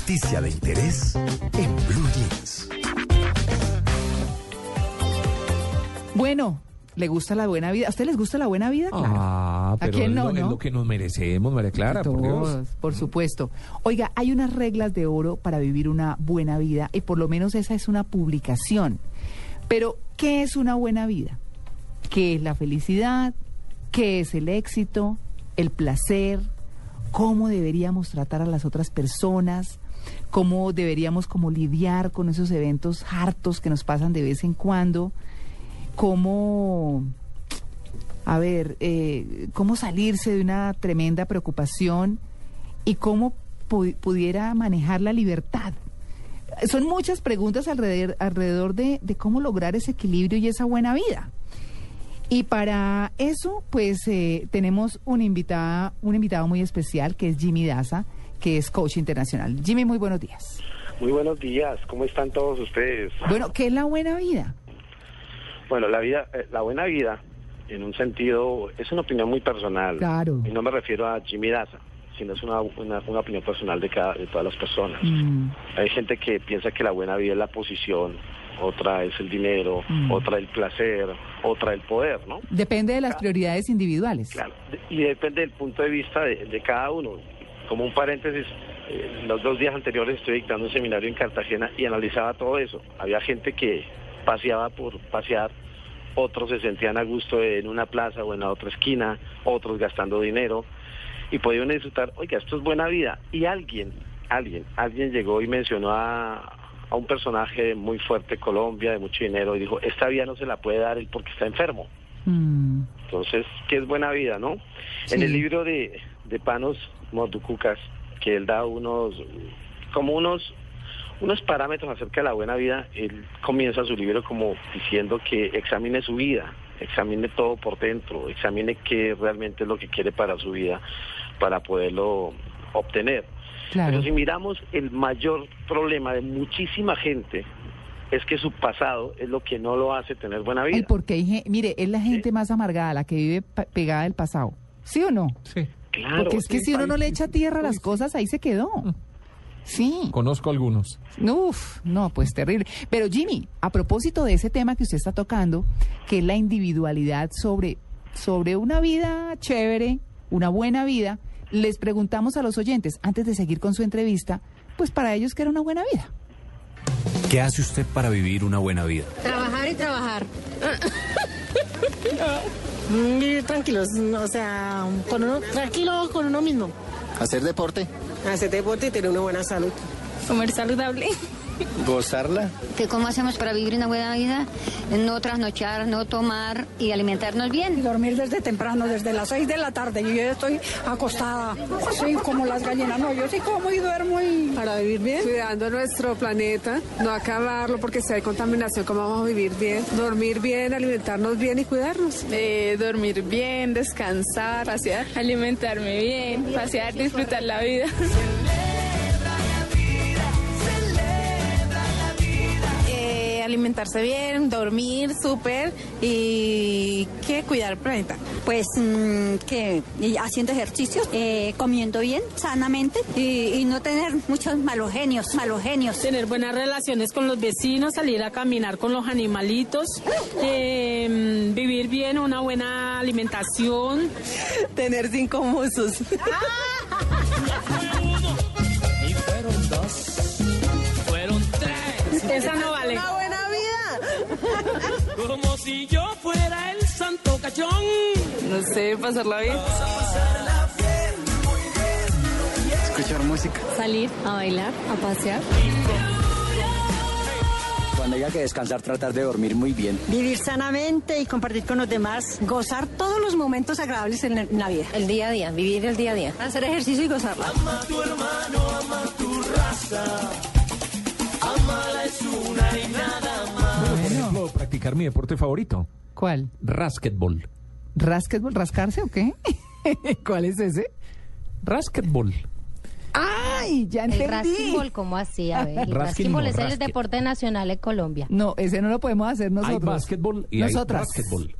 noticia de interés en Blue Jeans. Bueno, ¿le gusta la buena vida? ¿A usted les gusta la buena vida? Claro. Ah, ¿A pero quién es, no, lo, es no? lo que nos merecemos, María Clara, por Dios. Por supuesto. Oiga, hay unas reglas de oro para vivir una buena vida y por lo menos esa es una publicación. Pero, ¿qué es una buena vida? ¿Qué es la felicidad? ¿Qué es el éxito? ¿El placer? ¿Cómo deberíamos tratar a las otras personas? ¿Cómo deberíamos como lidiar con esos eventos hartos que nos pasan de vez en cuando? ¿Cómo a ver, eh, cómo salirse de una tremenda preocupación y cómo pu- pudiera manejar la libertad. Son muchas preguntas alrededor, de, de cómo lograr ese equilibrio y esa buena vida. Y para eso, pues eh, tenemos una invitada, un invitado muy especial que es Jimmy Daza, que es coach internacional. Jimmy, muy buenos días. Muy buenos días, ¿cómo están todos ustedes? Bueno, ¿qué es la buena vida? Bueno, la vida, eh, la buena vida, en un sentido, es una opinión muy personal. Claro. Y no me refiero a Jimmy Daza, sino es una, una, una opinión personal de cada, de todas las personas. Mm, Hay gente que piensa que la buena vida es la posición, otra es el dinero, Mm. otra el placer, otra el poder, ¿no? depende de las prioridades individuales. Claro, y depende del punto de vista de, de cada uno. Como un paréntesis, eh, los dos días anteriores estoy dictando un seminario en Cartagena y analizaba todo eso. Había gente que paseaba por pasear, otros se sentían a gusto en una plaza o en la otra esquina, otros gastando dinero y podían disfrutar, oiga, esto es buena vida. Y alguien, alguien, alguien llegó y mencionó a, a un personaje muy fuerte de Colombia, de mucho dinero, y dijo, esta vida no se la puede dar él porque está enfermo. Mm, Entonces, ¿qué es buena vida, no? Sí. En el libro de, de Panos Morducucas, que él da unos, como unos, unos parámetros acerca de la buena vida, él comienza su libro como diciendo que examine su vida, examine todo por dentro, examine qué realmente es lo que quiere para su vida, para poderlo obtener. claro. Pero si miramos el mayor problema de muchísima gente, es que su pasado es lo que no lo hace tener buena vida. Ay, porque mire, es la gente más amargada, la que vive pegada del pasado. ¿Sí o no? Sí, Claro. Porque es que si uno no le echa tierra a las cosas, ahí se quedó. Sí. conozco algunos. Uf, no, pues terrible. Pero Jimmy, a propósito de ese tema que usted está tocando, que es la individualidad sobre, sobre una vida chévere, una buena vida, les preguntamos a los oyentes, antes de seguir con su entrevista, pues para ellos que era una buena vida. ¿Qué hace usted para vivir una buena vida? Trabajar y trabajar. Vivir tranquilos, o sea, con uno, tranquilo con uno mismo. Hacer deporte, Hacer deporte y tener una buena salud. Comer saludable. Gozarla, que cómo hacemos para vivir una buena vida, no trasnochar, no tomar y alimentarnos bien. dormir desde temprano, desde las 6 de la tarde. Yo ya estoy acostada, sí, como las gallinas. No, yo sí como y duermo y... Para vivir bien. Cuidando nuestro planeta, no acabarlo porque si hay contaminación, ¿cómo vamos a vivir bien? Dormir bien, alimentarnos bien y cuidarnos. Eh, dormir bien, descansar, pasear, alimentarme bien, pasear, disfrutar la vida. Alimentarse bien, dormir súper y ¿qué? cuidar el planeta. Pues mm, que haciendo ejercicios, eh, comiendo bien, sanamente y, y no tener muchos malos genios, malos genios. Tener buenas relaciones con los vecinos, salir a caminar con los animalitos, eh, vivir bien, una buena alimentación. Tener cinco musos. Esa no vale. Si yo fuera el santo cachón. No sé, pasarla bien. escuchar música. Salir a bailar, a pasear. Cuando haya que descansar, tratar de dormir muy bien. Vivir sanamente y compartir con los demás, gozar todos los momentos agradables en la, vida. El día a día, vivir el día a día. Hacer ejercicio y gozarla. Por ejemplo, practicar mi deporte favorito, ¿Cuál? rasquetbol. ¿Rasquetbol? ¿Rascarse o qué? ¿Cuál es ese? Rasquetbol. ¡Ay! Ya El entendí. rasquibol, ¿cómo así? A ver, el es el deporte nacional de Colombia. No, ese no lo podemos hacer nosotros. Hay básquetbol y Nosotras. hay rasquetbol.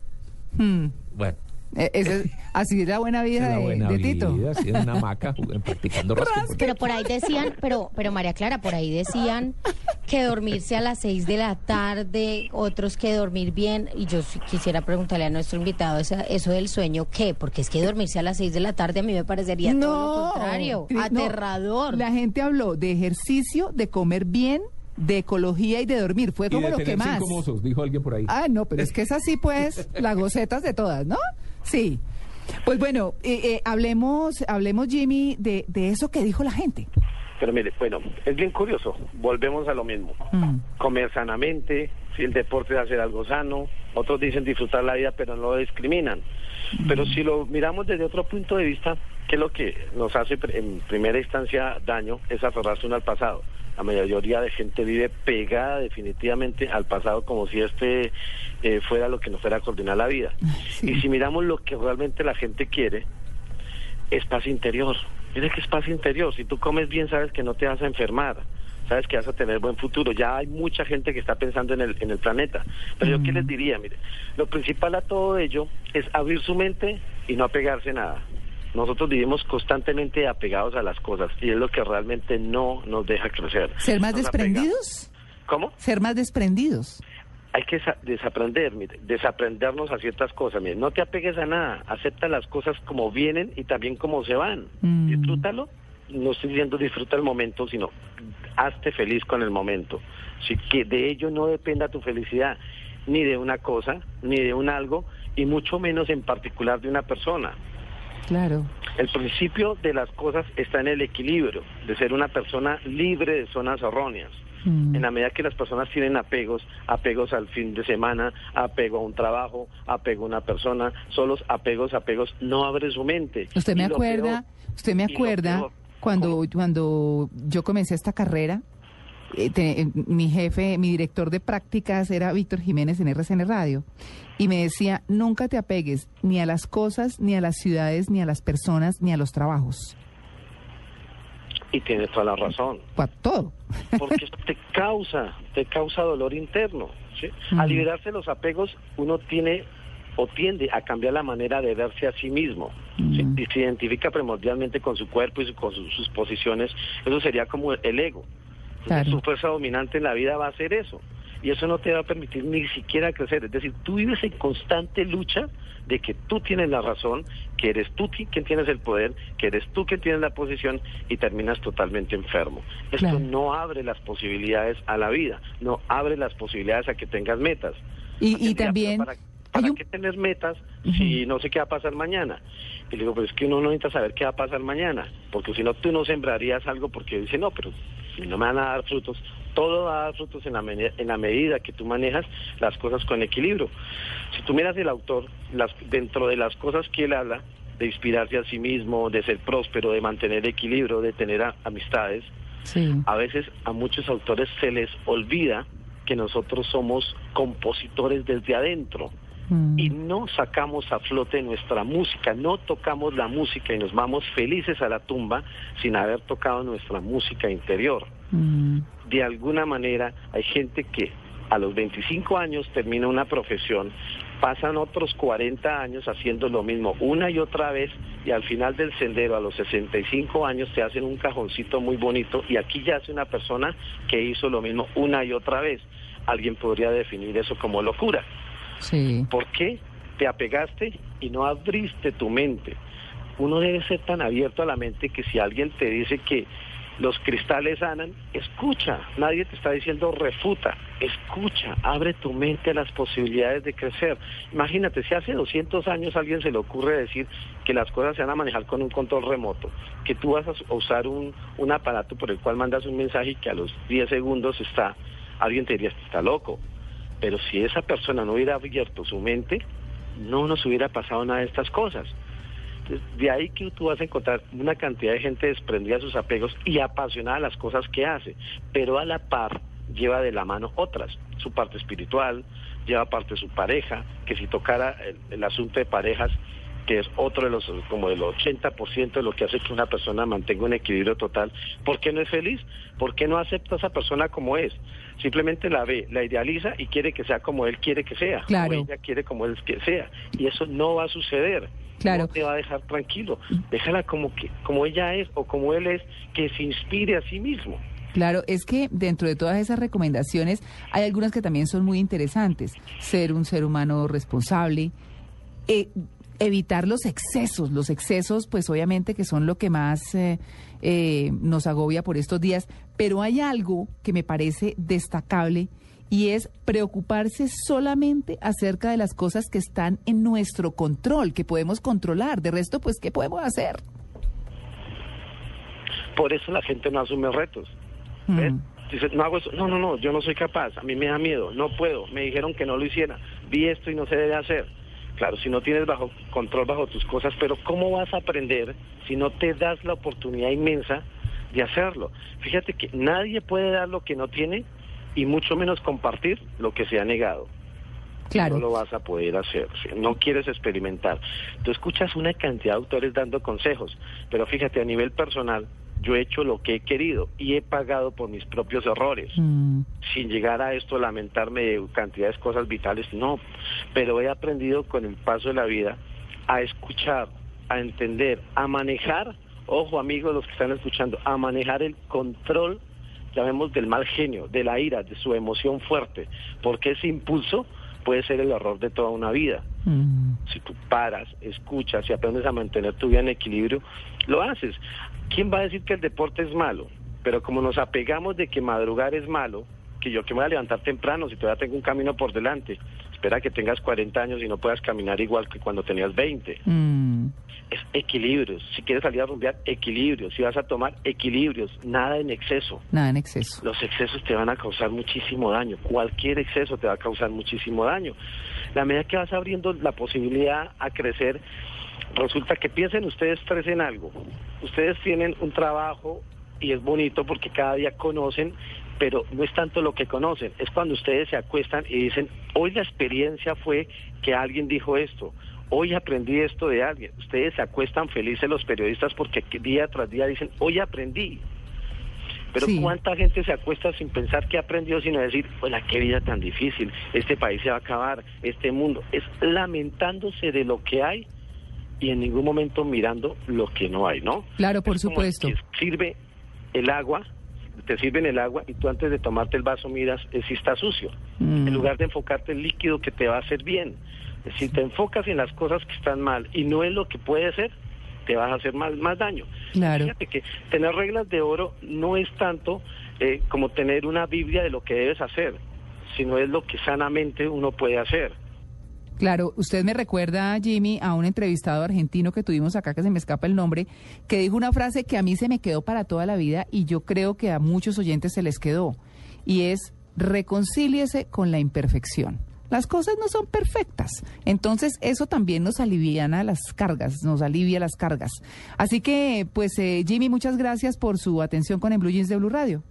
Hmm. Bueno, ese es- así es la buena vida La de, buena de Tito. vida, así en una hamaca jugando- practicando rásquetbol. Pero por ahí decían, pero, pero María Clara, por ahí decían que dormirse a las seis de la tarde, otros que dormir bien. Y yo sí quisiera preguntarle a nuestro invitado esa- eso del sueño, ¿qué? Porque es que dormirse a las seis de la tarde a mí me parecería todo lo contrario, no. aterrador. La gente habló de ejercicio, de comer bien, de ecología y de dormir. Fue Y como de lo que más. cinco mozos, dijo alguien por ahí. Ah, no, pero es que es así, pues, las gocetas de todas, ¿no? Sí. Pues bueno, eh, eh, hablemos, hablemos, Jimmy, de, de eso que dijo la gente. Pero mire, bueno, es bien curioso. Volvemos a lo mismo. Mm. Comer sanamente, si el deporte es hacer algo sano. Otros dicen disfrutar la vida, pero no lo discriminan. Pero si lo miramos desde otro punto de vista, ¿qué es lo que nos hace en primera instancia daño? Es aferrarse uno al pasado. La mayoría de gente vive pegada definitivamente al pasado como si este eh, fuera lo que nos fuera a coordinar la vida. Y si miramos lo que realmente la gente quiere, es paz interior. Mire que es paz interior. Si tú comes bien, sabes que no te vas a enfermar. Sabes que vas a tener buen futuro. Ya hay mucha gente que está pensando en el, en el planeta. Pero yo qué les diría, mire, lo principal a todo ello es abrir su mente y no apegarse a nada. Nosotros vivimos constantemente apegados a las cosas y es lo que realmente no nos deja crecer. ¿Ser más Nos desprendidos? ¿Cómo? Ser más desprendidos. hay que sa- desaprender, mire, desaprendernos a ciertas cosas. Mire, no te apegues a nada, acepta las cosas como vienen y también como se van. Mm. Disfrútalo. No estoy diciendo disfruta el momento, sino hazte feliz con el momento. Así que de ello no dependa tu felicidad, ni de una cosa, ni de un algo, y mucho menos en particular de una persona. Claro. El principio de las cosas está en el equilibrio, de ser una persona libre de zonas erróneas. Mm. En la medida que las personas tienen apegos, apegos al fin de semana, apego a un trabajo, apego a una persona, solos apegos, apegos, no abre su mente. Usted me acuerda, peor- usted me acuerda peor, cuando cuando yo comencé esta carrera, eh, te- eh, mi jefe, mi director de prácticas era Víctor Jiménez en RCN Radio y me decía, nunca te apegues ni a las cosas, ni a las ciudades, ni a las personas, ni a los trabajos. Y tienes toda la razón. Todo. porque esto te causa, te causa dolor interno. ¿sí? Al liberarse de los apegos, uno tiene o tiende a cambiar la manera de verse a sí mismo. ¿sí? Y se identifica primordialmente con su cuerpo y su- con su- sus posiciones. Eso sería como el ego. Claro. Su fuerza dominante en la vida va a ser eso. Y eso no te va a permitir ni siquiera crecer. Es decir, tú vives en constante lucha de que tú tienes la razón, que eres tú quien tienes el poder, que eres tú quien tienes la posición y terminas totalmente enfermo. Esto Claro. no abre las posibilidades a la vida, no abre las posibilidades a que tengas metas. Y, también ¿Para, para qué tener metas si no sé qué va a pasar mañana? Y le digo, pues es que uno no necesita saber qué va a pasar mañana, porque si no tú no sembrarías algo porque dice, no, pero si no me van a dar frutos, todo va a dar frutos en la, en la medida que tú manejas las cosas con equilibrio. Si tú miras el autor, las, dentro de las cosas que él habla, de inspirarse a sí mismo, de ser próspero, de mantener equilibrio, de tener a- amistades, Sí. a veces a muchos autores se les olvida que nosotros somos compositores desde adentro Mm. y no sacamos a flote nuestra música, no tocamos la música y nos vamos felices a la tumba sin haber tocado nuestra música interior. Mm. De alguna manera hay gente que a los 25 años termina una profesión, pasan otros 40 años haciendo lo mismo una y otra vez y al final del sendero a los 65 años te hacen un cajoncito muy bonito y aquí ya hace una persona que hizo lo mismo una y otra vez. Alguien podría definir eso como locura. Sí. ¿Por qué te apegaste y no abriste tu mente? Uno debe ser tan abierto a la mente que si alguien te dice que los cristales sanan, escucha. Nadie te está diciendo refuta. Escucha, abre tu mente a las posibilidades de crecer. Imagínate, si hace 200 años alguien se le ocurre decir que las cosas se van a manejar con un control remoto, que tú vas a usar un, un aparato por el cual mandas un mensaje y que a los 10 segundos está, alguien te diría, está loco. Pero si esa persona no hubiera abierto su mente, no nos hubiera pasado nada de estas cosas. De ahí que tú vas a encontrar una cantidad de gente desprendida de sus apegos y apasionada a las cosas que hace, pero a la par lleva de la mano otras, su parte espiritual, lleva parte de su pareja, que si tocara el asunto de parejas, que es otro de los, como del 80% de lo que hace que una persona mantenga un equilibrio total, ¿por qué no es feliz? ¿Por qué no acepta a esa persona como es? Simplemente la ve, la idealiza y quiere que sea como él quiere que sea, Claro. como ella quiere como él que sea. Y eso no va a suceder. Claro. No te va a dejar tranquilo. Déjala como, que, como ella es o como él es, que se inspire a sí mismo. Claro, es que dentro de todas esas recomendaciones hay algunas que también son muy interesantes. Ser un ser humano responsable, eh, evitar los excesos. Los excesos, pues obviamente que son lo que más eh, eh, nos agobia por estos días. Pero hay algo que me parece destacable y es preocuparse solamente acerca de las cosas que están en nuestro control, que podemos controlar. De resto, pues, ¿qué podemos hacer? Por eso la gente no asume retos. ¿ves? Dice, no hago eso. No, no, no, yo no soy capaz. A mí me da miedo. No puedo. Me dijeron que no lo hiciera. Vi esto y no se debe hacer. Claro, si no tienes bajo control bajo tus cosas, pero ¿cómo vas a aprender si no te das la oportunidad inmensa de hacerlo? Fíjate que nadie puede dar lo que no tiene y mucho menos compartir lo que se ha negado. Claro. No lo vas a poder hacer. No quieres experimentar. Tú escuchas una cantidad de autores dando consejos, pero fíjate, a nivel personal, yo he hecho lo que he querido y he pagado por mis propios errores. Mm, Sin llegar a esto, lamentarme de cantidades de cosas vitales, no. Pero he aprendido con el paso de la vida a escuchar, a entender, a manejar, ojo amigos los que están escuchando, a manejar el control, llamemos del mal genio, de la ira, de su emoción fuerte, porque ese impulso puede ser el error de toda una vida. mm. Si tú paras, escuchas y aprendes a mantener tu vida en equilibrio, lo haces. ¿Quién va a decir que el deporte es malo? Pero como nos apegamos de que madrugar es malo, que yo que me voy a levantar temprano si todavía tengo un camino por delante, espera que tengas 40 años y no puedas caminar igual que cuando tenías 20. Mm. Es equilibrios. Si quieres salir a rumbear, equilibrios. Si vas a tomar, equilibrios. Nada en exceso. Nada en exceso. Los excesos te van a causar muchísimo daño. Cualquier exceso te va a causar muchísimo daño. La medida que vas abriendo la posibilidad a crecer, resulta que piensen ustedes tres en algo. Ustedes tienen un trabajo y es bonito porque cada día conocen, pero no es tanto lo que conocen, es cuando ustedes se acuestan y dicen, hoy la experiencia fue que alguien dijo esto, hoy aprendí esto de alguien. Ustedes se acuestan felices los periodistas porque día tras día dicen, hoy aprendí. Pero Sí. ¿cuánta gente se acuesta sin pensar que aprendió, sino decir, bueno, qué vida tan difícil, este país se va a acabar, este mundo? Es lamentándose de lo que hay y en ningún momento mirando lo que no hay, ¿no? Claro, por Es supuesto. sirve el agua, te sirven el agua y tú antes de tomarte el vaso miras eh, si está sucio, Mm. en lugar de enfocarte en el líquido que te va a hacer bien. Si te enfocas en las cosas que están mal y no en lo que puede ser, te vas a hacer más, más daño. Claro. Fíjate que tener reglas de oro no es tanto eh, como tener una Biblia de lo que debes hacer, sino es lo que sanamente uno puede hacer. Claro, usted me recuerda, Jimmy, a un entrevistado argentino que tuvimos acá, que se me escapa el nombre, que dijo una frase que a mí se me quedó para toda la vida y yo creo que a muchos oyentes se les quedó, y es reconcíliese con la imperfección. Las cosas no son perfectas, entonces eso también nos aliviana las cargas, nos alivia las cargas. Así que, pues, eh, Jimmy, muchas gracias por su atención con el Blue Jeans de Blue Radio.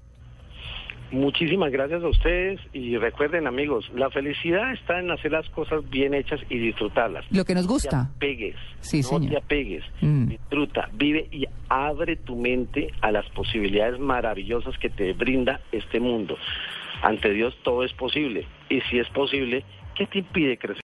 Muchísimas gracias a ustedes y recuerden amigos, la felicidad está en hacer las cosas bien hechas y disfrutarlas. Lo que nos No gusta. te apegues, Sí, no señor. te apegues, Mm. disfruta, vive y abre tu mente a las posibilidades maravillosas que te brinda este mundo. Ante Dios todo es posible y si es posible, ¿qué te impide crecer?